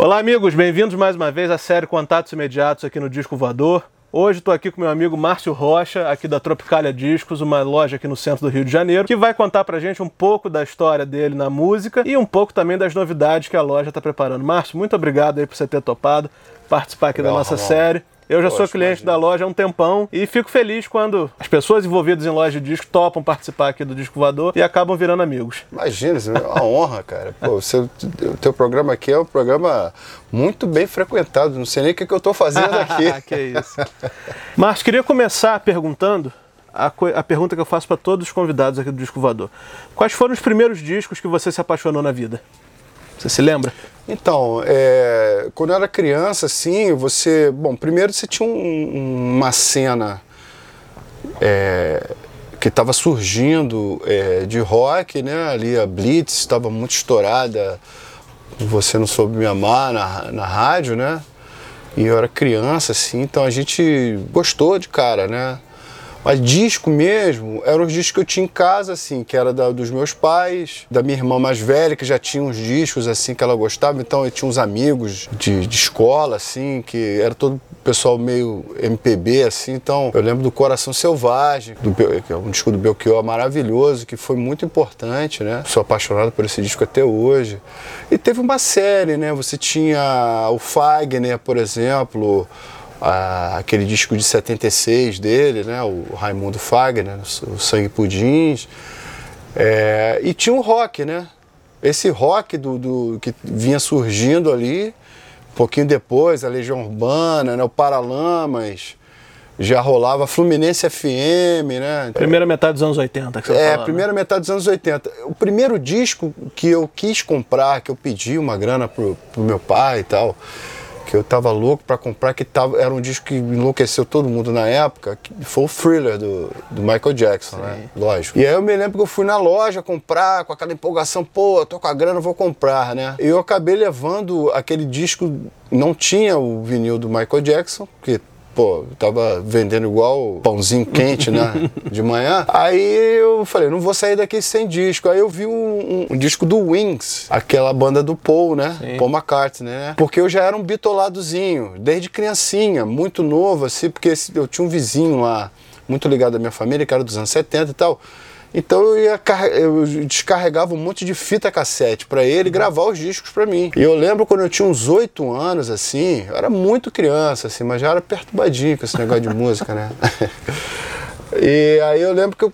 Olá, amigos, bem-vindos mais uma vez à série Contatos Imediatos aqui no Disco Voador. Hoje estou aqui com meu amigo Márcio Rocha, aqui da Tropicália Discos, uma loja aqui no centro do Rio de Janeiro, que vai contar pra gente um pouco da história dele na música e um pouco também das novidades que a loja está preparando. Márcio, muito obrigado aí por você ter topado participar aqui da nossa série. Eu já Poxa, sou cliente imagina. da loja há um tempão e fico feliz quando as pessoas envolvidas em loja de disco topam participar aqui do Disco Voador e acabam virando amigos. Imagina, é uma honra, cara. Pô, o teu programa aqui é um programa muito bem frequentado. Não sei nem o que, que eu estou fazendo aqui. que isso. Márcio, queria começar perguntando a, a pergunta que eu faço para todos os convidados aqui do Disco Voador. Quais foram os primeiros discos que você se apaixonou na vida? Você se lembra? Então, é, quando eu era criança, assim, você. Bom, primeiro você tinha um, uma cena é, que estava surgindo é, de rock, né? Ali a Blitz estava muito estourada, Você Não Soube Me Amar na, na rádio, né? E eu era criança, assim, então a gente gostou de cara, né? Mas disco mesmo, eram os discos que eu tinha em casa, assim, que era da, dos meus pais, da minha irmã mais velha, que já tinha uns discos, assim, que ela gostava. Então eu tinha uns amigos de, de escola, assim, que era todo pessoal meio MPB, assim. Então eu lembro do Coração Selvagem, do, que é um disco do Belchior maravilhoso, que foi muito importante, né? Sou apaixonado por esse disco até hoje. E teve uma série, né? Você tinha o Fagner, por exemplo aquele disco de 76 dele, né, o Raimundo Fagner, o Sangue Pudins. É, e tinha o rock, né? Esse rock do, do, que vinha surgindo ali, um pouquinho depois, a Legião Urbana, né, o Paralamas, já rolava Fluminense FM, né? Primeira metade dos anos 80 que você É, primeira né? metade dos anos 80. O primeiro disco que eu quis comprar, que eu pedi uma grana pro, pro meu pai e tal, que eu tava louco para comprar, que tava, era um disco que enlouqueceu todo mundo na época, que foi o Thriller do, do Michael Jackson, né? Sim. né? Lógico. E aí eu me lembro que eu fui na loja comprar, com aquela empolgação, pô, tô com a grana, vou comprar, né? E eu acabei levando aquele disco, não tinha o vinil do Michael Jackson, porque pô, tava vendendo igual pãozinho quente, né? De manhã. Aí eu falei, não vou sair daqui sem disco. Aí eu vi um, um, um disco do Wings, aquela banda do Paul, né? Sim. Paul McCartney, né? Porque eu já era um bitoladozinho, desde criancinha, muito novo, assim, porque eu tinha um vizinho lá, muito ligado à minha família, que era dos anos 70 e tal. Então eu, ia, eu descarregava um monte de fita cassete para ele gravar os discos para mim. E eu lembro quando eu tinha uns oito anos, assim, eu era muito criança, assim, mas já era perturbadinho com esse negócio de música, né? E aí eu lembro que eu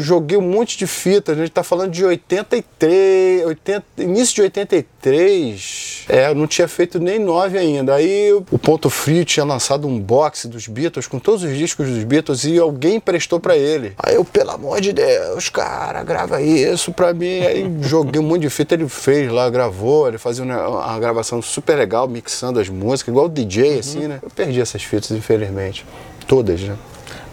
joguei um monte de fita, a gente tá falando de 83, 80, início de 83. É, eu não tinha feito nem nove ainda. Aí o Ponto Frio tinha lançado um box dos Beatles com todos os discos dos Beatles e alguém prestou para ele. Aí eu, pelo amor de Deus, cara, grava isso pra mim. Aí joguei um monte de fita, ele fez lá, gravou, ele fazia uma, uma gravação super legal, mixando as músicas, igual o DJ, uhum. assim, né? Eu perdi essas fitas, infelizmente. Todas, né?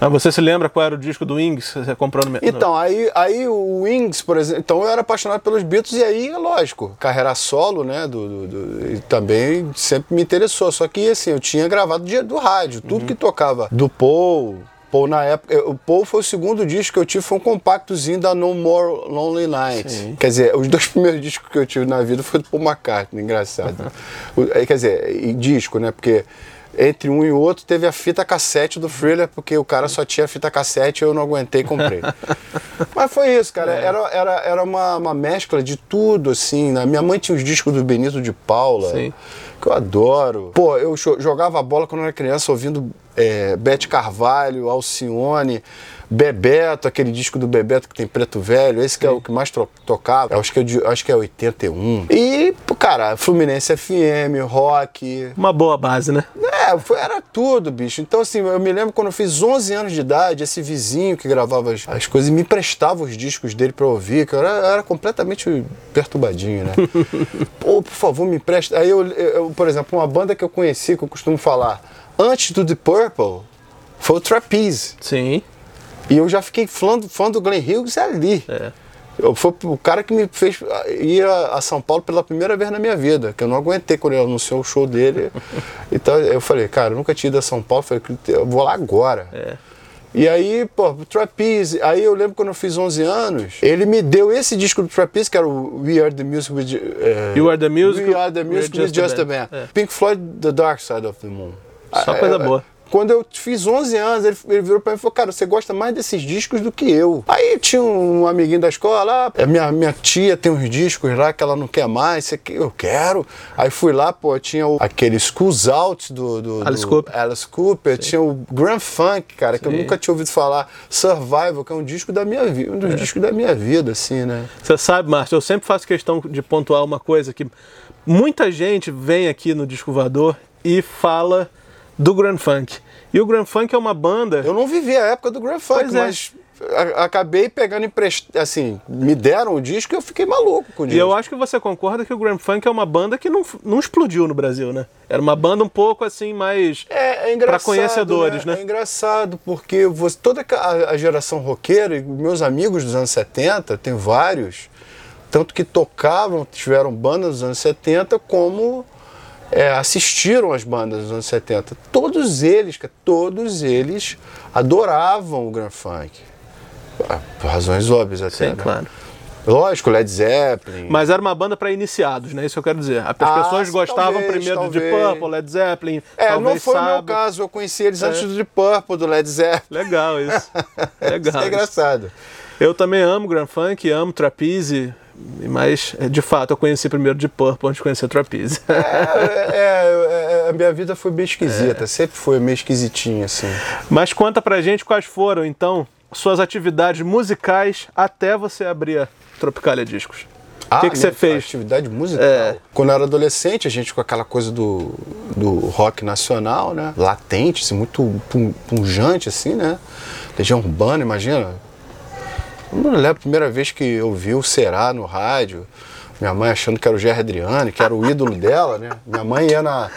Mas você se lembra qual era o disco do Wings você comprou no Então, aí, aí o Wings, por exemplo, então eu era apaixonado pelos Beatles e aí, é lógico, carreira solo, né, do, do, do também sempre me interessou, só que assim, eu tinha gravado do, do rádio, tudo uhum. que tocava do Paul, Paul na época, o Paul foi o segundo disco que eu tive, foi um compactozinho da No More Lonely Nights. Sim. Quer dizer, os dois primeiros discos que eu tive na vida foi do Paul McCartney, engraçado. Uhum. Quer dizer, disco, né, porque entre um e o outro teve a fita cassete do Thriller, porque o cara só tinha fita cassete e eu não aguentei e comprei. Mas foi isso, cara. É. Era, era, era uma, uma mescla de tudo, assim. Né? Minha mãe tinha os discos do Benito de Paula, Sim. que eu adoro. Pô, eu jogava bola quando eu era criança ouvindo é, Bete Carvalho, Alcione. Bebeto, aquele disco do Bebeto que tem preto velho, esse que Sim. é o que mais tocava, acho que é, acho que é 81. E, cara, Fluminense FM, rock. Uma boa base, né? É, foi, era tudo, bicho. Então, assim, eu me lembro quando eu fiz 11 anos de idade, esse vizinho que gravava as, as coisas me emprestava os discos dele pra ouvir, que eu era, eu era completamente perturbadinho, né? Pô, por favor, me empresta. Aí eu, eu, por exemplo, uma banda que eu conheci, que eu costumo falar, antes do The Purple, foi o Trapeze. Sim. E eu já fiquei fã, fã do Glenn Hughes ali. É. Eu, foi o cara que me fez ir a, São Paulo pela primeira vez na minha vida, que eu não aguentei quando ele anunciou o show dele. então eu falei, cara, eu nunca tinha ido a São Paulo, falei, eu vou lá agora. É. E aí, pô, Trapeze. Aí eu lembro quando eu fiz 11 anos, ele me deu esse disco do Trapeze, que era o We Are the Music with. Uh, you Are the Music. We Are the Music with Just a Band. É. Pink Floyd, The Dark Side of the Moon. Só coisa boa. Quando eu fiz 11 anos, ele, ele virou pra mim e falou: Cara, você gosta mais desses discos do que eu. Aí tinha um amiguinho da escola, ah, minha, minha tia tem uns discos lá que ela não quer mais, você eu quero. Aí fui lá, pô, tinha o, aquele Schools Out do, do, Alice do Cooper, Alice Cooper tinha o Grand Funk, cara, que Sim. eu nunca tinha ouvido falar. Survival, que é um disco da minha vida, um dos é. discos da minha vida, assim, né? Você sabe, Márcio, eu sempre faço questão de pontuar uma coisa que muita gente vem aqui no Disco Voador e fala do Grand Funk. E o Grand Funk é uma banda. Eu não vivi a época do Grand Funk, pois é. mas acabei pegando emprestado, assim, me deram o disco e eu fiquei maluco com o disco. E eu acho que você concorda que o Grand Funk é uma banda que não, não explodiu no Brasil, né? Era uma banda um pouco assim mais é, é para conhecedores, né? né? É engraçado porque você, toda a, geração roqueira e meus amigos dos anos 70, tem vários, tanto que tocavam, tiveram bandas dos anos 70 como é, assistiram as bandas dos anos 70. Todos eles, todos eles adoravam o Grand Funk. Ah, por razões óbvias até. Sim, né? claro. Lógico, Led Zeppelin. Mas era uma banda para iniciados, né? Isso eu quero dizer. As ah, pessoas gostavam talvez, primeiro talvez. de Purple, Led Zeppelin. É, não foi o meu caso. Eu conheci eles é. antes do de Purple, do Led Zeppelin. Legal isso. Legal. isso é engraçado. Eu também amo Grand Funk, amo Trapeze. Mas, de fato, eu conheci primeiro de Purple antes de conhecer Trapeze. É, é, é, a minha vida foi bem esquisita, sempre foi meio esquisitinha, assim. Mas conta pra gente quais foram, então, suas atividades musicais até você abrir a Tropicalia Discos. Ah, o que, que você fez? Atividade musical. É. Quando eu era adolescente, a gente com aquela coisa do, do rock nacional, né? Latente, assim, muito punjante, assim, né? Legião Urbana, imagina não lembro a primeira vez que eu vi o Será no rádio, minha mãe achando que era o Gerry Adriane, que era o ídolo dela, né? Minha mãe ia na.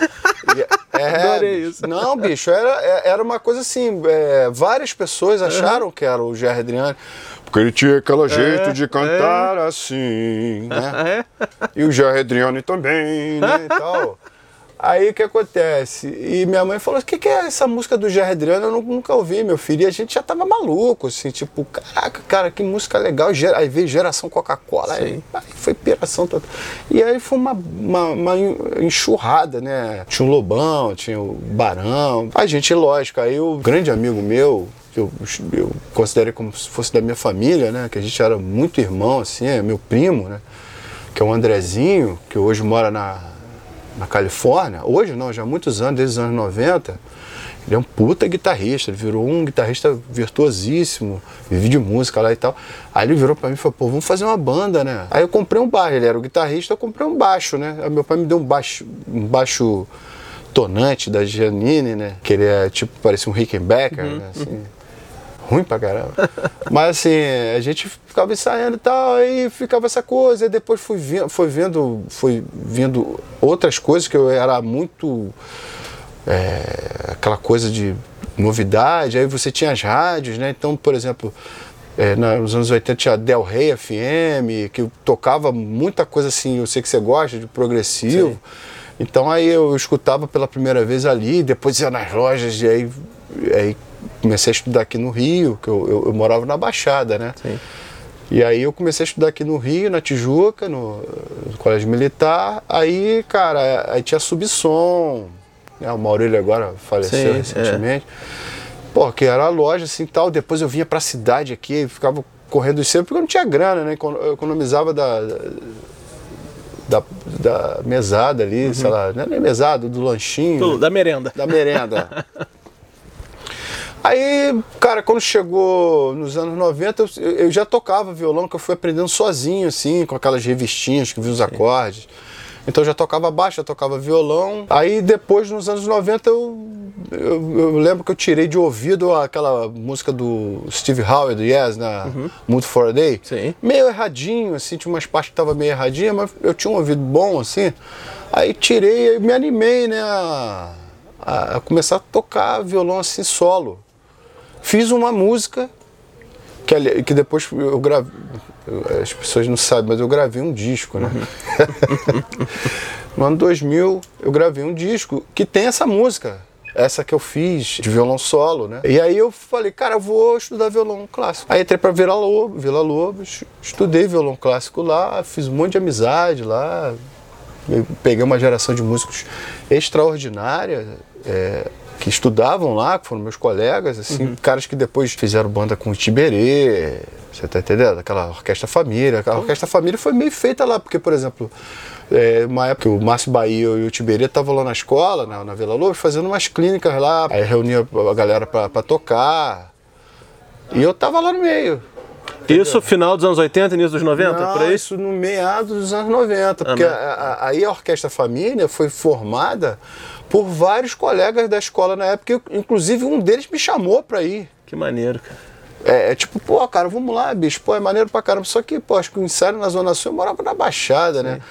Ia, é, Adorei isso. Não, bicho, era, é, era uma coisa assim. É, várias pessoas acharam uhum. que era o Gerry Adriane. Porque ele tinha aquele é, jeito de cantar é. assim, né? É. E o Gerry Adriane também, né? E tal. Aí o que acontece? E minha mãe falou: o que, que é essa música do Jair Adriano? Eu nunca ouvi, meu filho. E a gente já tava maluco, assim, tipo, caraca, cara, que música legal. Aí veio geração Coca-Cola, aí, aí, foi piração toda. E aí foi uma, uma, uma, enxurrada, né? Tinha o Lobão, tinha o Barão. A gente, lógico, aí o grande amigo meu, que eu, eu considerei como se fosse da minha família, né? Que a gente era muito irmão, assim, é meu primo, né? Que é o Andrezinho, que hoje mora na na Califórnia, hoje não, já há muitos anos, desde os anos 90, ele é um puta guitarrista, ele virou um guitarrista virtuosíssimo, vive de música lá e tal. Aí ele virou para mim e falou, pô, vamos fazer uma banda, né? Aí eu comprei um baixo, ele era o guitarrista, eu comprei um baixo, né? Aí meu pai me deu um baixo, um baixo tonante da Giannini, né? Que ele é tipo, parecia um Rickenbacker, uhum. né? Assim, ruim pra caramba. Mas assim, a gente ficava ensaiando e tal, aí ficava essa coisa, e depois fui vendo, foi vendo, foi vendo outras coisas que eu era muito é, aquela coisa de novidade, aí você tinha as rádios, né? Então, por exemplo, é, nos anos 80 tinha Del Rey FM, que tocava muita coisa assim, eu sei que você gosta, de progressivo. Sim. Então aí eu escutava pela primeira vez ali, depois ia nas lojas e aí, aí comecei a estudar aqui no Rio, que eu, eu, eu morava na Baixada, né? Sim. E aí eu comecei a estudar aqui no Rio, na Tijuca, no, no Colégio Militar. Aí, cara, aí tinha Subsom, né? o Maurílio agora faleceu Sim, é. recentemente. É. Pô, que era a loja assim tal. Depois eu vinha pra cidade aqui, ficava correndo sempre, porque eu não tinha grana, né? Eu economizava da, da, da mesada ali, uhum. sei lá, não é nem mesada, do lanchinho. Tudo, da merenda. Da merenda. Aí, cara, quando chegou nos anos 90, eu, eu, já tocava violão, que eu fui aprendendo sozinho, assim, com aquelas revistinhas que vi os acordes. Então eu já tocava baixo, já tocava violão. Aí depois, nos anos 90, eu, eu, eu, lembro que eu tirei de ouvido aquela música do Steve Howe, do Yes, na uhum. Mood for a Day. Sim. Meio erradinho, assim, tinha umas partes que estavam meio erradinhas, mas eu tinha um ouvido bom, assim. Aí tirei e me animei, né, a, a começar a tocar violão assim solo. Fiz uma música que, que depois eu gravei. As pessoas não sabem, mas eu gravei um disco, né? Uhum. no ano 2000 eu gravei um disco que tem essa música. essa que eu fiz de violão solo, né? E aí eu falei, cara, eu vou estudar violão clássico. Aí entrei pra Vila Lobo, Vila Lobos, estudei violão clássico lá, fiz um monte de amizade lá, eu peguei uma geração de músicos extraordinária. É, que estudavam lá, que foram meus colegas, assim, uhum. caras que depois fizeram banda com o Tiberê, você tá entendendo? Aquela Orquestra Família. A Orquestra Família foi meio feita lá, porque, por exemplo, é, uma época o Márcio Bahia e o Tiberê estavam lá na escola, na, na Vila Lobos, fazendo umas clínicas lá, aí reunia a galera para tocar. E eu tava lá no meio. Isso final dos anos 80, início dos 90, Não, por aí? Isso no meados dos anos 90, porque a, a, aí a Orquestra Família foi formada por vários colegas da escola na época, inclusive um deles me chamou para ir. Que maneiro, cara. É, é, tipo, pô, cara, vamos lá, bicho, pô, é maneiro pra caramba. Só que, pô, acho que o ensaio na Zona Sul eu morava na Baixada, né? Sim. né?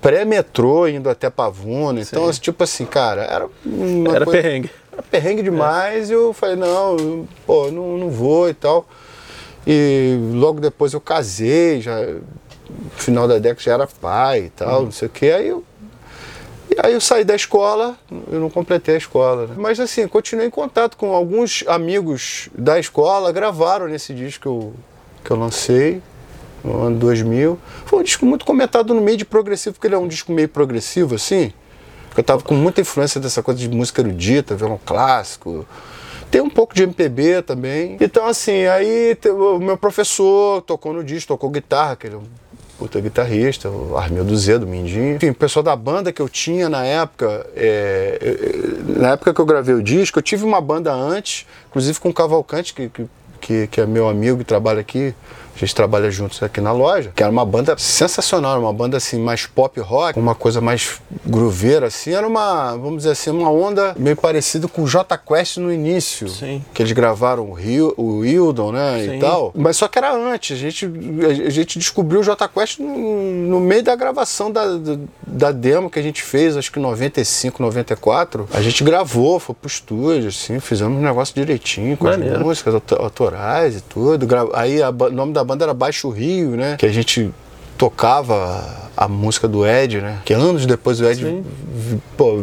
Pré-metrô, indo até Pavuna. Então, assim, tipo assim, cara, era. era coisa, perrengue. Era perrengue demais. É. E eu falei, não, pô, não, não vou e tal. E logo depois eu casei, já. No final da década já era pai e tal, uhum. não sei o quê. Aí eu e aí eu saí da escola, eu não completei a escola. Né? Mas assim, continuei em contato com alguns amigos da escola, gravaram nesse disco que eu, que eu lancei no ano 2000. Foi um disco muito comentado no meio de progressivo, porque ele é um disco meio progressivo assim. Eu tava com muita influência dessa coisa de música erudita, violão clássico. Tem um pouco de MPB também. Então, assim, aí o meu professor tocou no disco, tocou guitarra, que ele é puta guitarrista, o Armildo do Mindinho. Enfim, o pessoal da banda que eu tinha na época, é, na época que eu gravei o disco, eu tive uma banda antes, inclusive com o Cavalcante, que, que, que é meu amigo e trabalha aqui, a gente trabalha juntos aqui na loja, que era uma banda sensacional, uma banda assim mais pop rock, uma coisa mais grooveira assim, era uma, vamos dizer assim, uma onda meio parecida com o J Quest no início, Sim. que eles gravaram o Rio, o Wildon, né, Sim. e tal. Mas só que era antes, a gente a gente descobriu o J Quest no, no meio da gravação da, da, demo que a gente fez, acho que em 95, 94. A gente gravou, foi pro estúdio, assim, fizemos um negócio direitinho com Maneiro. as músicas autorais e tudo. Aí o nome da banda era Baixo Rio, né? Que a gente tocava a música do Ed, né? Que anos depois o Ed pô,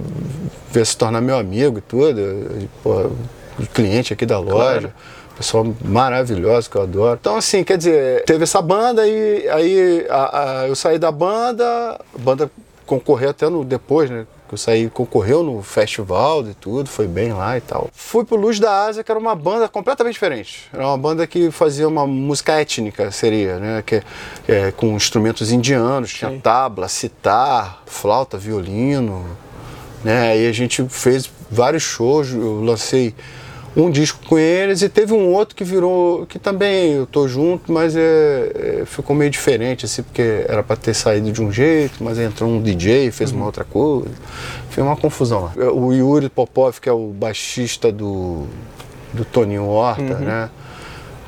veio se tornar meu amigo e tudo. Pô, cliente aqui da loja. Claro. Pessoal maravilhoso que eu adoro. Então, assim, quer dizer, teve essa banda e aí a, a, eu saí da banda, a banda concorreu até no depois, né? Eu saí, concorreu no festival e tudo, foi bem lá e tal. Fui pro Luz da Ásia, que era uma banda completamente diferente. Era uma banda que fazia uma música étnica, seria, né? Que, é, com instrumentos indianos, tinha Sim. tabla, citar, flauta, violino, né? Aí a gente fez vários shows, eu lancei um disco com eles e teve um outro que virou, que também eu tô junto, mas é, é ficou meio diferente, assim, porque era para ter saído de um jeito, mas entrou um DJ, fez uhum. uma outra coisa. Foi uma confusão lá. O Yuri Popov, que é o baixista do, do Toninho Horta, uhum. né?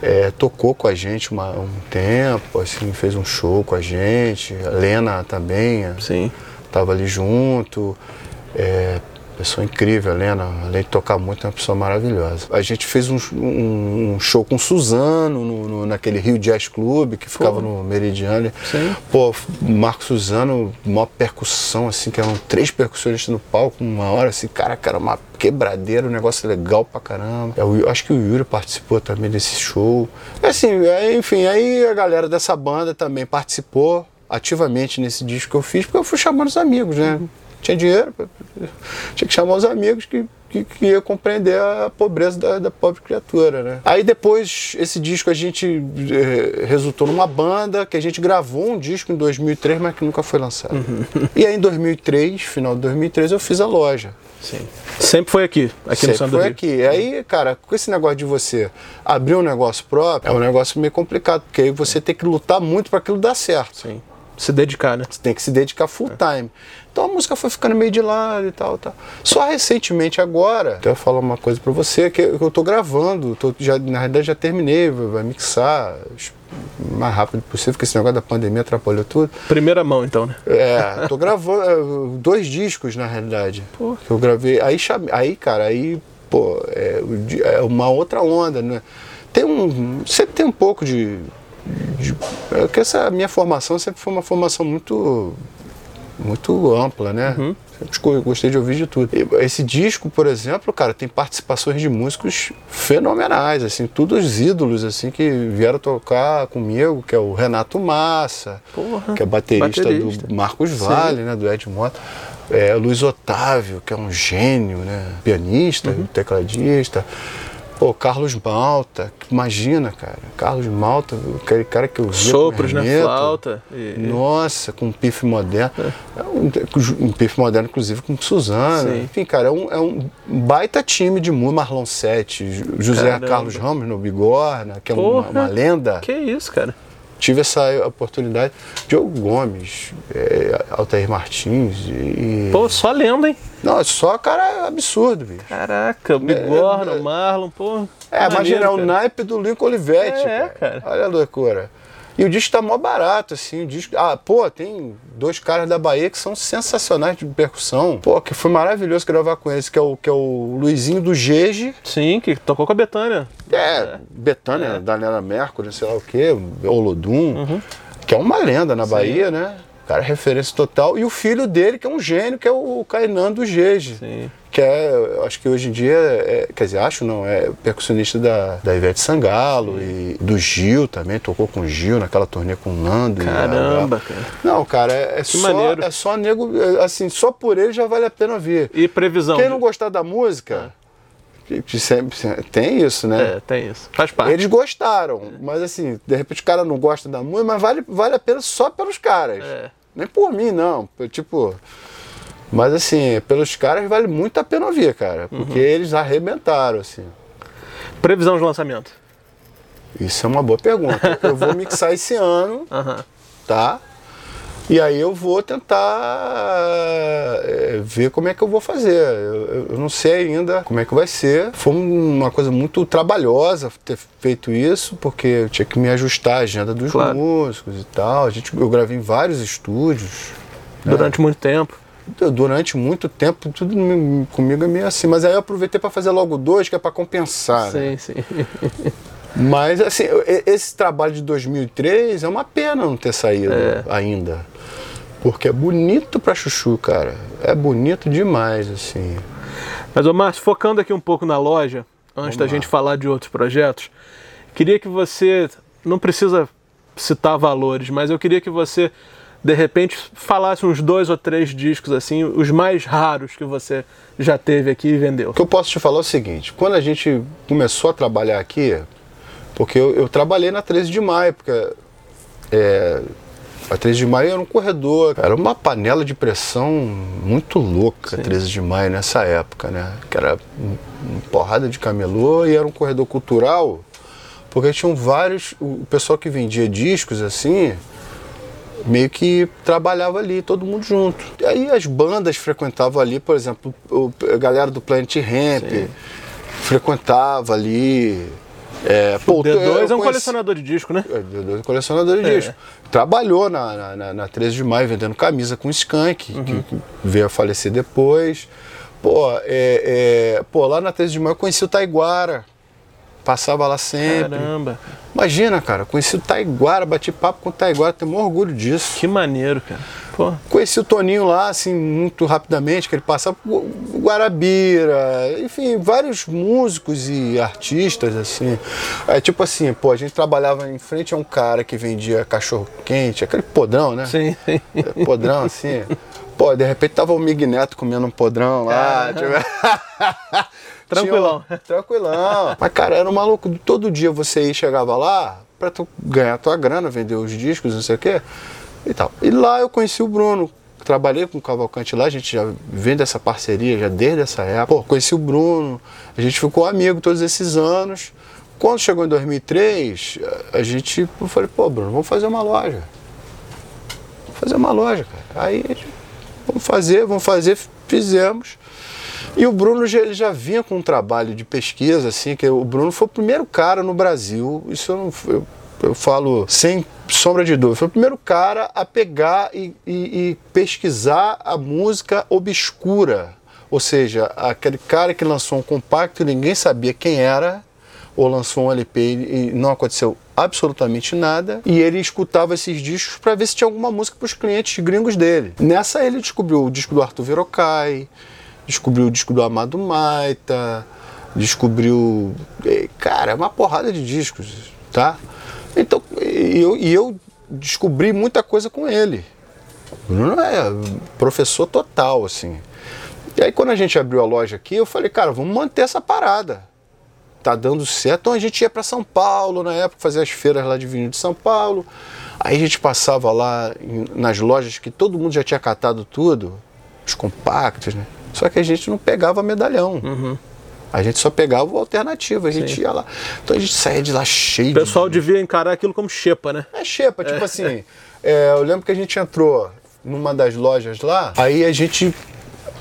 É, tocou com a gente uma, um tempo, assim, fez um show com a gente. A Lena também. Sim. Tava ali junto. É, Pessoa incrível, a Lena, além de tocar muito, é uma pessoa maravilhosa. A gente fez um, um, um show com Suzano no, no, naquele Rio Jazz Club, que ficava Pô. no Meridiano. Sim. Pô, Marco Suzano, uma percussão, assim, que eram três percussionistas no palco, uma hora, assim, cara, cara, uma quebradeira, um negócio legal pra caramba. Eu, acho que o Yuri participou também desse show. Assim, enfim, aí a galera dessa banda também participou ativamente nesse disco que eu fiz, porque eu fui chamando os amigos, né? Uhum tinha dinheiro, tinha que chamar os amigos que, que, que ia compreender a pobreza da, da, pobre criatura, né? Aí depois, esse disco a gente eh, resultou numa banda, que a gente gravou um disco em 2003, mas que nunca foi lançado. Uhum. E aí em 2003, final de 2003, eu fiz a loja. Sim. Sempre foi aqui, aqui Sempre no Santo foi aqui. E aí, cara, com esse negócio de você abrir um negócio próprio, é um negócio meio complicado, porque aí você tem que lutar muito para aquilo dar certo. Sim. Se dedicar, né? Você tem que se dedicar full time. Então a música foi ficando meio de lado e tal, tal. Só recentemente agora, eu falar uma coisa para você que eu tô gravando, tô, já, na realidade já terminei, vai mixar o mais rápido possível, porque esse negócio da pandemia atrapalhou tudo. Primeira mão então, né? É, tô gravando é, dois discos na realidade. Pô. Que eu gravei. Aí, aí cara, aí, pô, é, é uma outra onda, né? Tem um. Sempre tem um pouco de. De é, que essa minha formação sempre foi uma formação muito muito ampla, né? Uhum. Sempre gostei de ouvir de tudo. Esse disco, por exemplo, cara, tem participações de músicos fenomenais, assim, todos os ídolos, assim, que vieram tocar comigo, que é o Renato Massa, Porra, que é baterista, baterista. do Marcos Vale, Sim. né, do Ed Mota. É, Luiz Otávio, que é um gênio, né, pianista, uhum. tecladista. Pô, Carlos Malta, imagina, cara. Carlos Malta, aquele cara que eu via Sopros né? flauta. E, Nossa, com um pife moderno. É. é um, um pife moderno, inclusive, com Suzana. Sim. Enfim, cara, é um, é um baita time de música. Marlon Sete, José Caramba. Carlos Ramos no Bigorna, que é uma, uma lenda. Que isso, cara tive essa oportunidade. Diogo Gomes, é, Altair Martins e. Pô, só lenda, hein? Não, só cara absurdo, bicho. Caraca, Bigorna, é, é, Marlon, pô. É, imagina, é o naipe do Lincoln Olivetti. É, cara. cara. Olha a loucura. E o disco tá mó barato, assim. O disco. Ah, pô, tem dois caras da Bahia que são sensacionais de percussão. Pô, que foi maravilhoso gravar com eles, que é o, que é o Luizinho do Gege. Sim, que tocou com a Betânia. É, é. Betânia, é. Daniela Mercury, sei lá o quê, Olodum, uhum. que é uma lenda na Sim. Bahia, né? Cara, referência total. E o filho dele, que é um gênio, que é o Kainan do Gege. Sim que é, acho que hoje em dia, é, quer dizer, acho não, é percussionista da, da Ivete Sangalo e do Gil também, tocou com o Gil naquela turnê com o Nando. Caramba, cara. Não, cara, é, é só, maneiro. é só nego, é, assim, só por ele já vale a pena ver. E previsão? Quem não gostar da música... Sempre, tem isso, né? É, tem isso. Faz parte. Eles gostaram, é. mas assim, de repente o cara não gosta da música, mas vale, vale a pena só pelos caras. É. Nem por mim, não. Tipo, mas assim, pelos caras vale muito a pena ouvir, cara. Porque uhum. eles arrebentaram, assim. Previsão de lançamento? Isso é uma boa pergunta. eu vou mixar esse ano, uhum. tá? E aí eu vou tentar é, ver como é que eu vou fazer. Eu, eu, não sei ainda como é que vai ser. Foi uma coisa muito trabalhosa ter feito isso, porque eu tinha que me ajustar à agenda dos claro. músicos e tal. A gente, eu gravei em vários estúdios. Durante né? muito tempo durante muito tempo, tudo comigo é meio assim. Mas aí eu aproveitei para fazer logo dois, que é para compensar. Sim, né? sim. Mas, assim, esse trabalho de 2003 é uma pena não ter saído é. ainda. Porque é bonito para chuchu, cara. É bonito demais, assim. Mas, ô Márcio, focando aqui um pouco na loja, antes Vamos da lá. gente falar de outros projetos, queria que você. Não precisa citar valores, mas eu queria que você de repente falasse uns dois ou três discos assim, os mais raros que você já teve aqui e vendeu. O que eu posso te falar é o seguinte: quando a gente começou a trabalhar aqui, porque eu, eu trabalhei na 13 de maio, porque é, a 13 de maio era um corredor, era uma panela de pressão muito louca, Sim. 13 de maio nessa época, né? Que era uma porrada de camelô e era um corredor cultural, porque tinham vários, o pessoal que vendia discos assim, meio que trabalhava ali, todo mundo junto. E aí as bandas frequentavam ali, por exemplo, a galera do Planet Ramp Sim. frequentava ali. É, pô, o D2 é um conheci... colecionador de disco, né? É, D2 é um colecionador de é. disco. Trabalhou na, na, na 13 de maio vendendo camisa com Skank, uhum. que, que, veio a falecer depois. Pô, é, é, pô, lá na 13 de maio eu conheci o Taiguara. Passava lá sempre. Caramba. Imagina, cara, conheci o Taiguara, bati papo com o Taiguara, tenho maior orgulho disso. Que maneiro, cara. Pô. Conheci o Toninho lá, assim, muito rapidamente, que ele passava por Guarabira, enfim, vários músicos e artistas, assim. É tipo assim, pô, a gente trabalhava em frente a um cara que vendia cachorro quente, aquele podrão, né? Sim. É, podrão, assim. Pô, de repente tava o Mig Neto comendo um podrão lá. É. Tipo... Tranquilão. Tranquilão. Mas, cara, era um maluco. Todo dia você ia chegava lá pra tu ganhar tua grana, vender os discos, não sei o quê. E tal. E lá eu conheci o Bruno. Trabalhei com o Cavalcante lá, a gente já vem dessa parceria já desde essa época. Pô, conheci o Bruno, a gente ficou amigo todos esses anos. Quando chegou em 2003, a gente, eu falei, pô, Bruno, vamos fazer uma loja. Vamos fazer uma loja, cara. Aí, vamos fazer, vamos fazer, fizemos. E o Bruno já, ele já vinha com um trabalho de pesquisa, assim, que o Bruno foi o primeiro cara no Brasil, isso eu, não, eu, eu falo sem sombra de dúvida, foi o primeiro cara a pegar e, e, e pesquisar a música obscura. Ou seja, aquele cara que lançou um compacto e ninguém sabia quem era, ou lançou um LP e não aconteceu absolutamente nada. E ele escutava esses discos para ver se tinha alguma música para os clientes gringos dele. Nessa ele descobriu o disco do Arthur Verocai, descobriu o disco do Amado Maita, descobriu, cara, uma porrada de discos, tá? Então, e eu, e eu descobri muita coisa com ele. Bruno é professor total, assim. E aí quando a gente abriu a loja aqui, eu falei, cara, vamos manter essa parada. Tá dando certo. Então a gente ia para São Paulo na época, fazer as feiras lá de vinho de São Paulo. Aí a gente passava lá em, nas lojas que todo mundo já tinha catado tudo, os compactos, né? Só que a gente não pegava medalhão. Uhum. A gente só pegava o alternativo, a gente Sim. ia lá. Então a gente saía de lá cheio. O pessoal de... devia encarar aquilo como xepa, né? É xepa, tipo é. assim. É, eu lembro que a gente entrou numa das lojas lá, aí a gente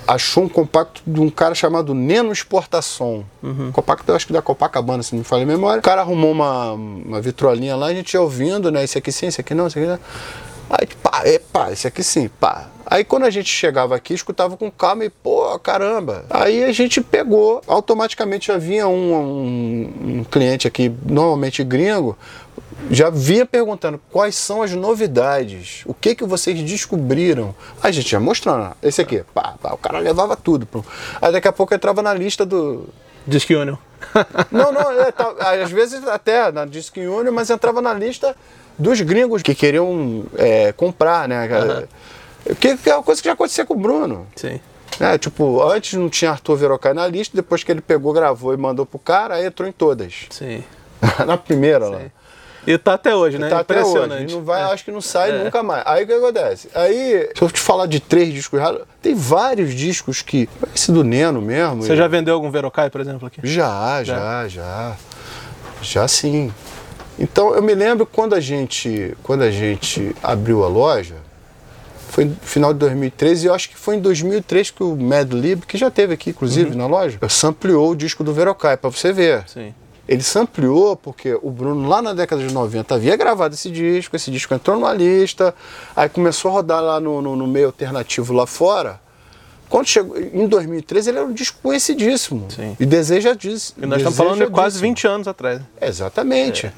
achou um compacto de um cara chamado Neno Exportação. Uhum. Compacto, eu acho que da Copacabana, se não me falha a memória. O cara arrumou uma, uma vitrolinha lá, a gente ia ouvindo, né? Esse aqui sim, esse aqui não, esse aqui não. Aí, pá, é, pá, esse aqui sim, pá. Aí quando a gente chegava aqui, escutava com calma e, pô, caramba. Aí a gente pegou, automaticamente já vinha um, um, um cliente aqui, normalmente gringo, já vinha perguntando quais são as novidades, o que que vocês descobriram. A gente já mostrando, esse aqui, pá, pá, o cara levava tudo. Pô. Aí daqui a pouco entrava na lista do. Disc Union. não, não, é, tá, às vezes até na Disc Union, mas entrava na lista dos gringos que queriam é, comprar, né? Uhum. Que, que é uma coisa que já acontecia com o Bruno. Sim. É, tipo, antes não tinha Arthur Verocai na lista, depois que ele pegou, gravou e mandou pro cara, aí entrou em todas. Sim. na primeira Sim. lá. E tá até hoje, né? E tá Impressionante. Até hoje. Não vai, é. Acho que não sai é. nunca mais. Aí o que acontece? Aí, se eu te falar de três discos raros, tem vários discos que. Esse do Neno mesmo. Você já vendeu algum Verocai, por exemplo, aqui? Já, já, já. Já, já sim. Então eu me lembro quando a gente, quando a gente abriu a loja, foi no final de 2013 e eu acho que foi em 2003 que o Mad Lib, que já teve aqui inclusive uhum. na loja, sampleou o disco do Verocai para você ver. Sim. Ele sampleou porque o Bruno, lá na década de 90, havia gravado esse disco, esse disco entrou numa lista, aí começou a rodar lá no, no, no meio alternativo lá fora. Quando chegou em 2013, ele era um disco conhecidíssimo. Sim. E deseja disso. E nós estamos falando de quase 20 anos atrás. Exatamente. É.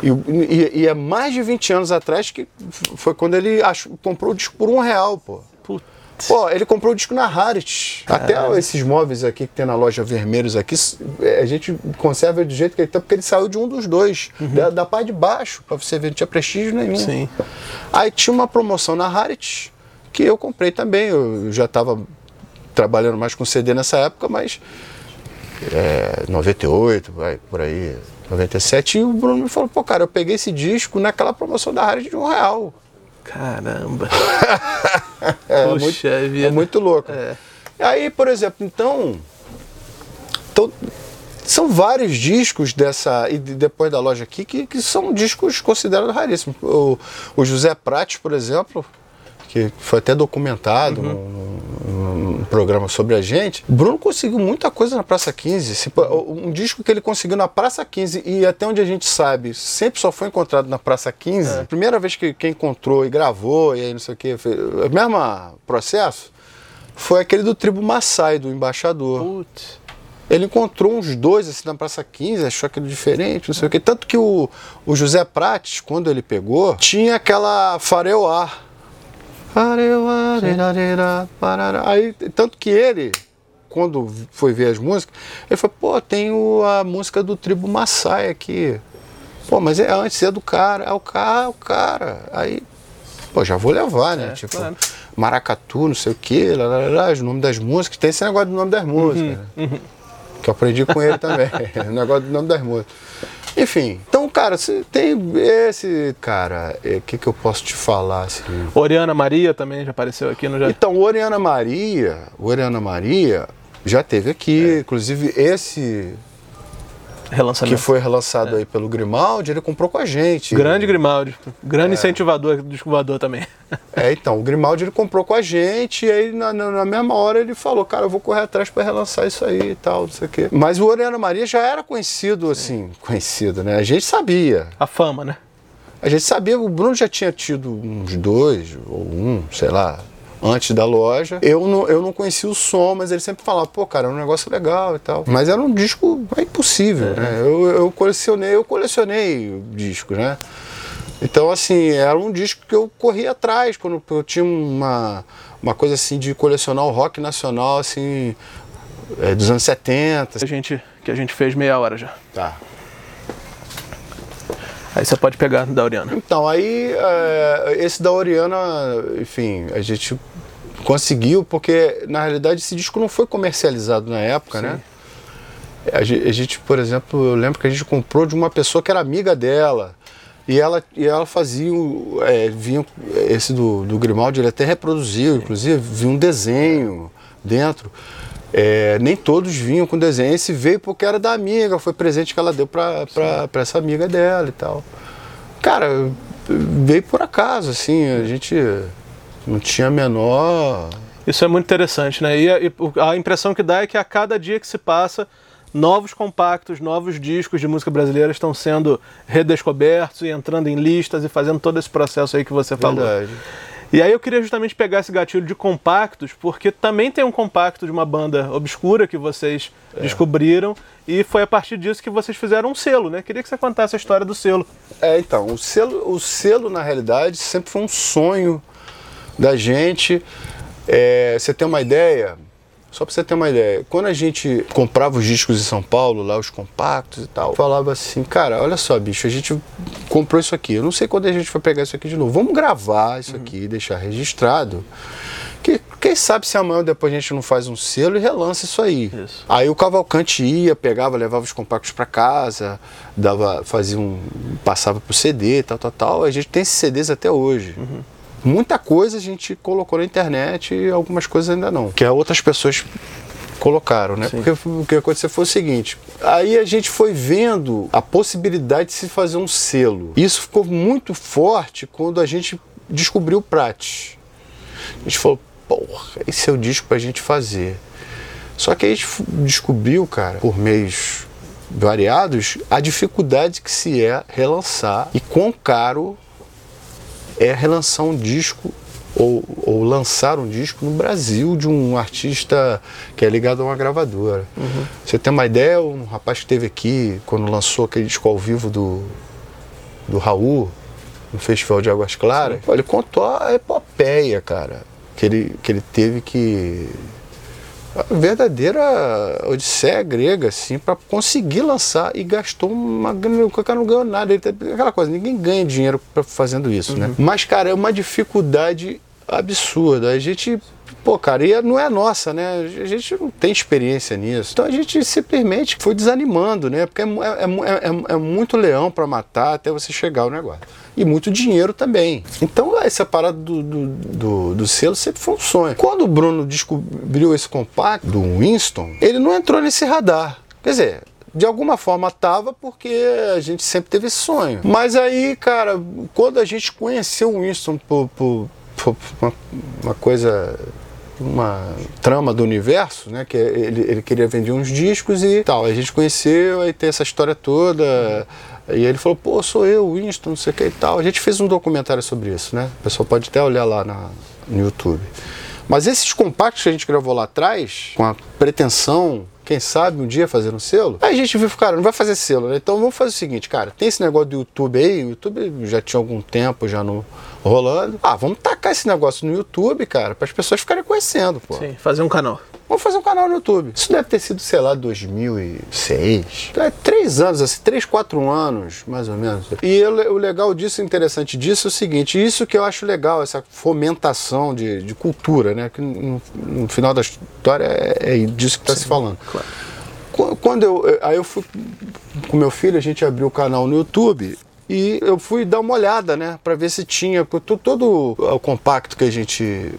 E, e, e, é mais de 20 anos atrás que foi quando ele achou, comprou o disco por um real, pô. Pô, ele comprou o disco na Rarit. Até esses móveis aqui que tem na loja vermelhos aqui, é, a gente conserva do jeito que ele tá, porque ele saiu de um dos dois, uhum. da, da parte de baixo, pra você ver, não tinha prestígio nenhum. Sim. Aí tinha uma promoção na Rarit, que eu comprei também. Eu já estava trabalhando mais com CD nessa época, mas é, 98, vai, por aí, 97, e o Bruno me falou, pô, cara, eu peguei esse disco naquela promoção da Rarit de um real. Caramba! é, Puxa muito, vida. é muito louco. É. Aí, por exemplo, então, então, são vários discos dessa. E depois da loja aqui, que, que são discos considerados raríssimos. O, o José Prates, por exemplo, que foi até documentado uhum. num, programa sobre a gente. Bruno conseguiu muita coisa na Praça 15. Um disco que ele conseguiu na Praça 15 e até onde a gente sabe, sempre só foi encontrado na Praça 15. É. A primeira vez que quem encontrou e gravou e aí não sei o que, o mesmo processo, foi aquele do tribo Maasai, do embaixador. Putz. Ele encontrou uns dois assim na Praça 15, achou aquele diferente, não sei o que. Tanto que o, o José Prates, quando ele pegou, tinha aquela fareu ar Aí, tanto que ele, quando foi ver as músicas, ele falou, pô, tem a música do tribo Maasai aqui. Pô, mas é antes é do cara, é o cara, é o cara. Aí, pô, já vou levar, né? É, tipo, claro. maracatu, não sei o quê, lá, lá, lá, os nomes das músicas. Tem esse negócio do nome das músicas, uhum, né? uhum. Que eu aprendi com ele também. o negócio do nome das músicas. Enfim, então, cara, você tem esse. Cara, o é, que, que eu posso te falar? Assim? Oriana Maria também já apareceu aqui no já. Então, Oriana Maria, Oriana Maria já teve aqui, é. inclusive esse Relançamento. Que foi relançado é. aí pelo Grimaldi, ele comprou com a gente. Grande Grimaldi, grande é. incentivador do descobridor também. É, então, o Grimaldi ele comprou com a gente e aí na, na mesma hora ele falou, cara, eu vou correr atrás para relançar isso aí e tal, não sei o quê. Mas o Oriana Maria já era conhecido, assim, conhecido, né? A gente sabia. A fama, né? A gente sabia, o Bruno já tinha tido uns dois ou um, sei lá, antes da loja. Eu não, eu não conhecia o som, mas ele sempre falava, pô, cara, é um negócio legal e tal. Mas era um disco é impossível, é. né? Eu, eu colecionei, eu colecionei discos, né? Então, assim, era um disco que eu corria atrás, quando eu tinha uma, uma coisa assim de colecionar o rock nacional, assim, é, dos anos 70. A gente, que a gente fez meia hora já. Tá. Aí você pode pegar da Oriana. Então, aí é, esse da Oriana, enfim, a gente conseguiu, porque na realidade esse disco não foi comercializado na época, Sim. né? A gente, a gente, por exemplo, eu lembro que a gente comprou de uma pessoa que era amiga dela. E ela, e ela fazia, é, vinha esse do, do Grimaldi, ele até reproduziu, inclusive, vinha um desenho dentro. É, nem todos vinham com desenho. Esse veio porque era da amiga, foi presente que ela deu para essa amiga dela e tal. Cara, veio por acaso, assim, a gente não tinha a menor. Isso é muito interessante, né? E a, e a impressão que dá é que a cada dia que se passa, novos compactos, novos discos de música brasileira estão sendo redescobertos e entrando em listas e fazendo todo esse processo aí que você falou. Verdade. E aí eu queria justamente pegar esse gatilho de compactos, porque também tem um compacto de uma banda obscura que vocês é. descobriram e foi a partir disso que vocês fizeram um selo, né? Queria que você contasse a história do selo. É, então, o selo, o selo na realidade sempre foi um sonho da gente. É, você tem uma ideia? Só pra você ter uma ideia, quando a gente comprava os discos em São Paulo, lá os compactos e tal, falava assim, cara, olha só, bicho, a gente comprou isso aqui. Eu não sei quando a gente vai pegar isso aqui de novo. Vamos gravar isso uhum. aqui, deixar registrado. Que, quem sabe se amanhã depois a gente não faz um selo e relança isso aí. Isso. Aí o Cavalcante ia, pegava, levava os compactos para casa, dava, fazia um. passava pro CD, tal, tal, tal. A gente tem esses CDs até hoje. Uhum. Muita coisa a gente colocou na internet e algumas coisas ainda não. Que outras pessoas colocaram, né? Sim. Porque o que aconteceu foi o seguinte: aí a gente foi vendo a possibilidade de se fazer um selo. Isso ficou muito forte quando a gente descobriu o Prat. A gente falou, porra, esse é o disco pra gente fazer. Só que a gente descobriu, cara, por meios variados, a dificuldade que se é relançar e quão caro é relançar um disco ou, ou, lançar um disco no Brasil de um artista que é ligado a uma gravadora. Uhum. Você tem uma ideia, um rapaz que esteve aqui quando lançou aquele disco ao vivo do, do Raul, no Festival de Águas Claras, ele contou a epopeia, cara, que ele, que ele teve que verdadeira odisseia grega, assim, para conseguir lançar e gastou uma o cara não ganhou nada. Ele, aquela coisa, ninguém ganha dinheiro pra, fazendo isso, né? uhum. né? Mas, cara, é uma dificuldade absurda. A gente pô, cara, e não é nossa, né? A gente não tem experiência nisso. Então a gente simplesmente foi desanimando, né? Porque é, é, é, é muito leão para matar até você chegar ao negócio. E muito dinheiro também. Então essa parada do, do, do, do selo sempre foi um sonho. Quando o Bruno descobriu esse compacto do Winston, ele não entrou nesse radar. Quer dizer, de alguma forma tava porque a gente sempre teve esse sonho. Mas aí, cara, quando a gente conheceu o Winston por, por uma, uma coisa uma trama do universo, né? Que ele, ele queria vender uns discos e tal. A gente conheceu, aí tem essa história toda. E ele falou, pô, sou eu, Winston, não sei o que e tal. A gente fez um documentário sobre isso, né? O pessoal pode até olhar lá na, no YouTube. Mas esses compactos que a gente gravou lá atrás, com a pretensão quem sabe um dia fazer um selo. Aí a gente viu, cara, não vai fazer selo, né? Então vamos fazer o seguinte, cara, tem esse negócio do YouTube aí, o YouTube já tinha algum tempo já no rolando. Ah, vamos tacar esse negócio no YouTube, cara, para as pessoas ficarem conhecendo, pô. Sim, fazer um canal. Vamos fazer um canal no YouTube. Isso deve ter sido, sei lá, 2006. É, três anos, assim, três, quatro anos, mais ou menos. E o legal disso, interessante disso, é o seguinte: isso que eu acho legal, essa fomentação de, de cultura, né? Que no, no final da história é, é disso que está se falando. Claro. Quando eu. Aí eu fui com meu filho, a gente abriu o canal no YouTube e eu fui dar uma olhada, né, para ver se tinha todo o compacto que a gente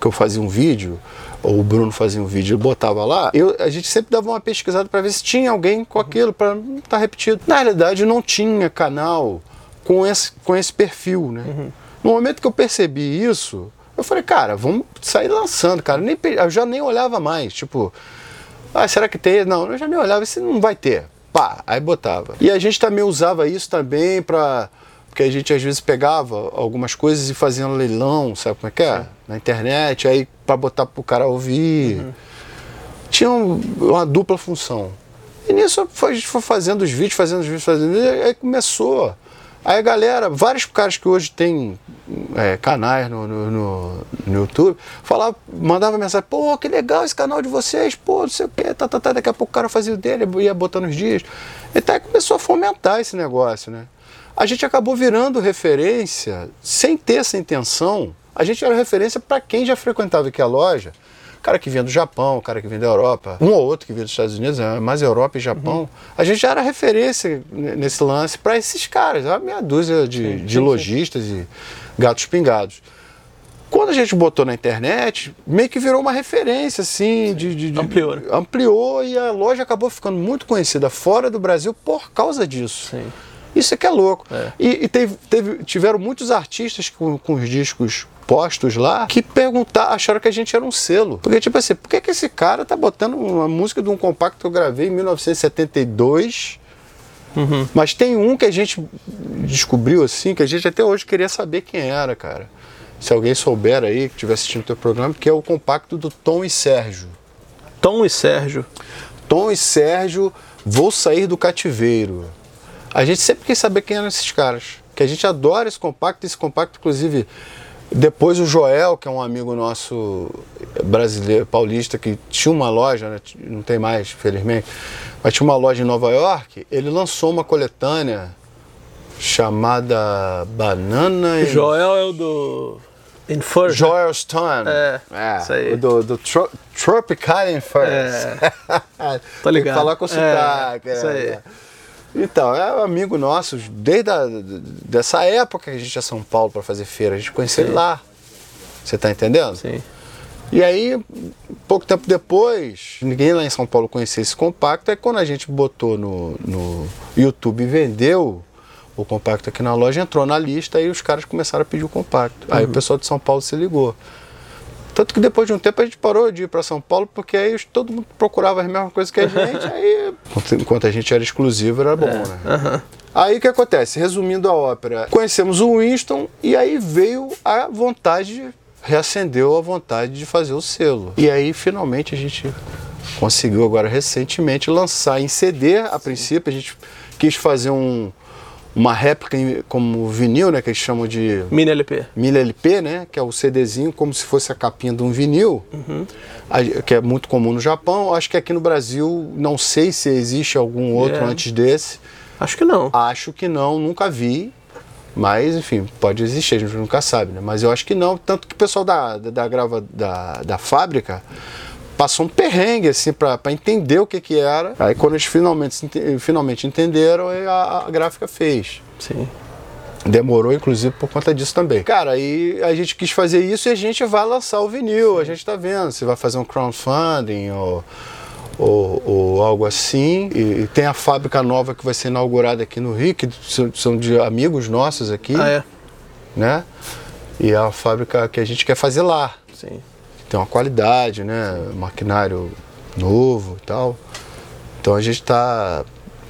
que eu fazia um vídeo ou o Bruno fazia um vídeo e botava lá, eu, a gente sempre dava uma pesquisada para ver se tinha alguém com aquilo, para não estar tá repetido. Na realidade, não tinha canal com esse, com esse perfil, né? Uhum. No momento que eu percebi isso, eu falei, cara, vamos sair lançando, cara. Nem, eu já nem olhava mais, tipo, ah, será que tem? Não, eu já nem olhava, isso não vai ter. Pá, aí botava. E a gente também usava isso também para porque a gente às vezes pegava algumas coisas e fazia um leilão, sabe como é que é? Sim. Na internet, aí para botar pro cara ouvir. Uhum. Tinha um, uma dupla função. E nisso foi, a gente foi fazendo os vídeos, fazendo os vídeos, fazendo. E aí começou. Aí a galera, vários caras que hoje têm é, canais no, no, no, no, YouTube, falava, mandava mensagem, pô, que legal esse canal de vocês, pô, não sei o quê, tá, tá, tá. daqui a pouco o cara fazia o dele, ia botando os dias. Então aí começou a fomentar esse negócio, né? A gente acabou virando referência, sem ter essa intenção, a gente era referência para quem já frequentava aqui a loja cara que vinha do Japão, cara que vinha da Europa, um ou outro que vinha dos Estados Unidos, né, mais Europa e Japão. Uhum. A gente já era referência nesse lance para esses caras, uma meia dúzia de, sim, de sim, lojistas sim. e gatos pingados. Quando a gente botou na internet, meio que virou uma referência, assim, de, de, de, ampliou. Né? Ampliou e a loja acabou ficando muito conhecida fora do Brasil por causa disso. Sim. Isso é que é louco. É. E, e teve, teve, tiveram muitos artistas com, com os discos postos lá que perguntaram, acharam que a gente era um selo. Porque, tipo assim, por que, que esse cara tá botando uma música de um compacto que eu gravei em 1972? Uhum. Mas tem um que a gente descobriu assim, que a gente até hoje queria saber quem era, cara. Se alguém souber aí, que estiver assistindo o teu programa, que é o compacto do Tom e Sérgio. Tom e Sérgio. Tom e Sérgio, Vou Sair do Cativeiro. A gente sempre quis saber quem eram esses caras. Que a gente adora esse compacto, esse compacto, inclusive, depois o Joel, que é um amigo nosso brasileiro, paulista, que tinha uma loja, né? não tem mais, felizmente, mas tinha uma loja em Nova York, ele lançou uma coletânea chamada Banana. Joel é o do. Inferno. Joel Stone. É, é isso aí. Do, do tro, Tropical Inferno. É. Tô ligado. falar com sotaque. É, isso aí. É. Então, é amigo nosso, desde a, dessa época que a gente ia a São Paulo para fazer feira, a gente conheceu ele lá. Você está entendendo? Sim. E aí, pouco tempo depois, ninguém lá em São Paulo conhecia esse compacto, aí quando a gente botou no, no YouTube e vendeu o compacto aqui na loja, entrou na lista e os caras começaram a pedir o compacto. Uhum. Aí o uhum. pessoal de São Paulo se ligou. Tanto que depois de um tempo a gente parou de ir para São Paulo, porque aí todo mundo procurava as mesmas coisas que a gente, aí enquanto a gente era exclusivo era bom, é. né? Aí o que acontece? Resumindo a ópera, conhecemos o Winston e aí veio a vontade, reacendeu a vontade de fazer o selo. E aí finalmente a gente conseguiu agora recentemente lançar em CD, a princípio a gente quis fazer um, uma réplica como vinil, né, que eles chamam de mini LP. Mini LP, né, que é o CDzinho como se fosse a capinha de um vinil, uhum. que é muito comum no Japão. Acho que aqui no Brasil não sei se existe algum outro é. antes desse. Acho que não. Acho que não, nunca vi. Mas, enfim, pode existir, a gente nunca sabe, né? Mas eu acho que não. Tanto que o pessoal da, da, grava, da, da fábrica passou um perrengue assim para entender o que que era. Aí quando eles finalmente, finalmente entenderam, a, a gráfica fez. Sim. Demorou, inclusive, por conta disso também. Cara, aí a gente quis fazer isso e a gente vai lançar o vinil, a gente tá vendo. Se vai fazer um crowdfunding ou, ou, ou algo assim. E, e, tem a fábrica nova que vai ser inaugurada aqui no Rio, que são de amigos nossos aqui. Ah, é? Né? E é a fábrica que a gente quer fazer lá. Sim tem uma qualidade, né? Maquinário novo e tal. Então a gente está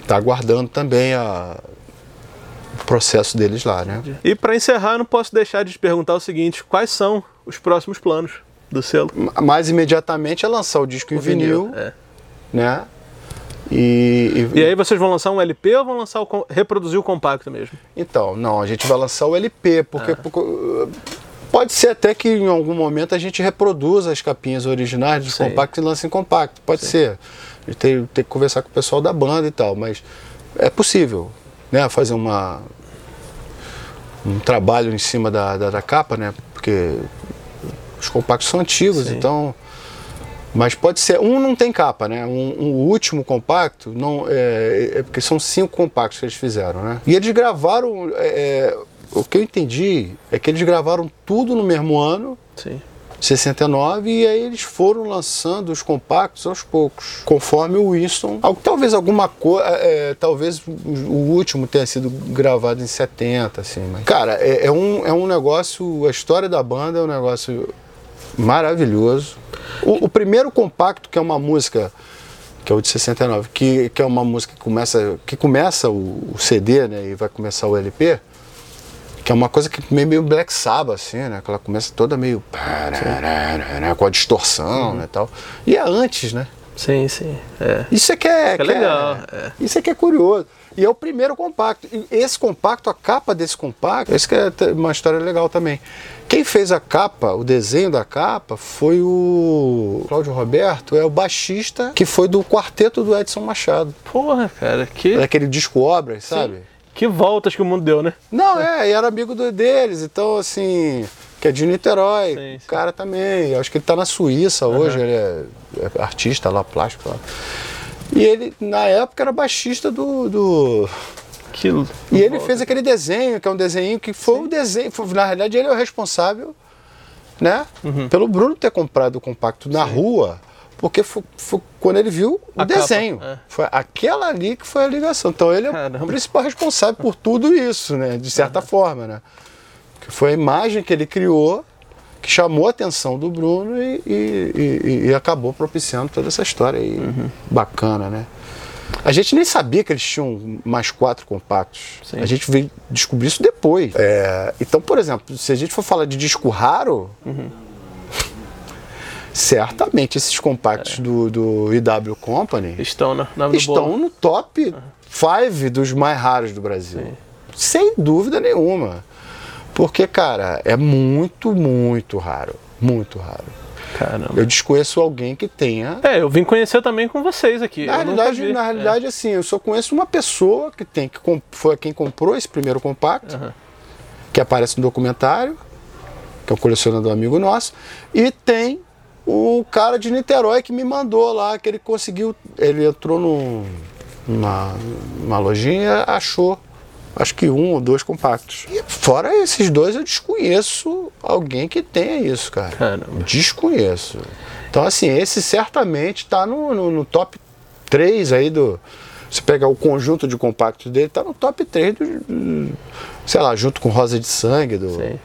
tá aguardando também a, o processo deles lá, né? E para encerrar, não posso deixar de te perguntar o seguinte: quais são os próximos planos do selo? Mais imediatamente é lançar o disco o em vinil, vinil é. né? E, e, e, aí vocês vão lançar um LP ou vão lançar o, reproduzir o compacto mesmo? Então, não, a gente vai lançar o LP, porque, ah. porque Pode ser até que em algum momento a gente reproduza as capinhas originais dos compactos e lance em compacto. Pode ser. A gente tem, tem, que conversar com o pessoal da banda e tal, mas é possível, né? Fazer uma um trabalho em cima da, da, da capa, né? Porque os compactos são antigos, Sim. então. Mas pode ser. Um não tem capa, né? Um, um último compacto não é, é, porque são cinco compactos que eles fizeram, né? E eles gravaram. É, o que eu entendi é que eles gravaram tudo no mesmo ano. Sim. 69 e aí eles foram lançando os compactos aos poucos, conforme o Winston. Talvez alguma coisa, é, é, talvez o último tenha sido gravado em 70, assim. Mas, cara, é, é, um, é um negócio, a história da banda é um negócio maravilhoso. O, o primeiro compacto, que é uma música que é o de 69, que, que é uma música que começa, que começa o, o CD, né, e vai começar o LP, Que é uma coisa que meio, meio Black Sabbath, assim, né? Que ela começa toda meio. Né? Com a distorção, né? Tal. E é antes, né? Sim, sim. É. Isso é que é, que é legal. É. Isso é que é curioso. E é o primeiro compacto. E esse compacto, a capa desse compacto, isso que é uma história legal também. Quem fez a capa, o desenho da capa, foi o Cláudio Roberto, é o baixista que foi do quarteto do Edson Machado. Porra, cara, que. Daquele disco Obras, sabe? Sim. Que voltas que o mundo deu, né? Não, é, e era amigo do, deles, então assim, que é de Niterói, sim, sim. o cara também, acho que ele tá na Suíça uhum. hoje, ele é, é, artista lá, plástico lá. E ele, na época, era baixista do. do... Aquilo. E ele fez aquele desenho, que é um desenho que foi o um desenho. Foi, na realidade, ele é o responsável, né? Uhum. Pelo Bruno ter comprado o compacto na Sim. rua porque foi, foi, quando ele viu o a desenho. Capa, é. Foi aquela ali que foi a ligação. Então ele é Caramba. o principal responsável por tudo isso, né? De certa uhum. forma, né? Que foi a imagem que ele criou que chamou a atenção do Bruno e, e, e, e acabou propiciando toda essa história aí uhum. bacana, né? A gente nem sabia que eles tinham mais quatro compactos. Sim. A gente veio descobrir isso depois. É, então, por exemplo, se a gente for falar de disco raro, uhum certamente esses compactos é. do, do IW Company estão, na, na estão no top 5 dos mais raros do Brasil. Sim. Sem dúvida nenhuma. Porque, cara, é muito, muito raro. Muito raro. Caramba. Eu desconheço alguém que tenha. É, eu vim conhecer também com vocês aqui. Na realidade, na realidade é. assim, eu só conheço uma pessoa que tem, que foi quem comprou esse primeiro compacto, uhum. que aparece no documentário, que é um colecionador amigo nosso, e tem o cara de Niterói que me mandou lá, que ele conseguiu. Ele entrou numa, numa lojinha achou acho que um ou dois compactos. E fora esses dois, eu desconheço alguém que tenha isso, cara. Caramba. Desconheço. Então, assim, esse certamente está no, no, no, top 3 aí do. Se pegar o conjunto de compactos dele, está no top 3 do. Sei lá, junto com Rosa de Sangue do. Sim.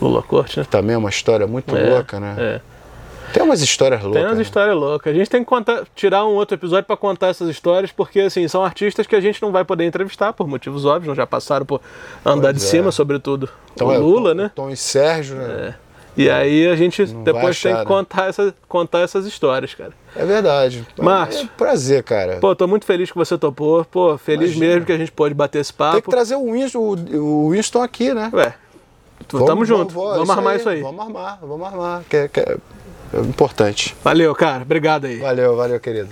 Lula Corte, né? Também é uma história muito é, louca, né? É. Tem umas histórias loucas. Tem umas né? histórias loucas. A gente tem que contar, tirar um outro episódio para contar essas histórias, porque assim, são artistas que a gente não vai poder entrevistar por motivos óbvios, já passaram por andar pois de é. cima, sobretudo então, o é, Lula, é, né? Tom e Sérgio, né? É. E aí a gente não depois achar, tem que né? contar, essa, contar essas histórias, cara. É verdade. Márcio. É um prazer, cara. Pô, tô muito feliz que você topou. Pô, feliz Imagina. mesmo que a gente pôde bater esse papo. Tem que trazer o Winston, o, Winston aqui, né? Ué. Vamos, Tamo junto. Vamos, vamos armar aí, isso aí. Vamos armar, vamos armar. Que, que, é importante. Valeu, cara. Obrigado aí. Valeu, valeu, querido.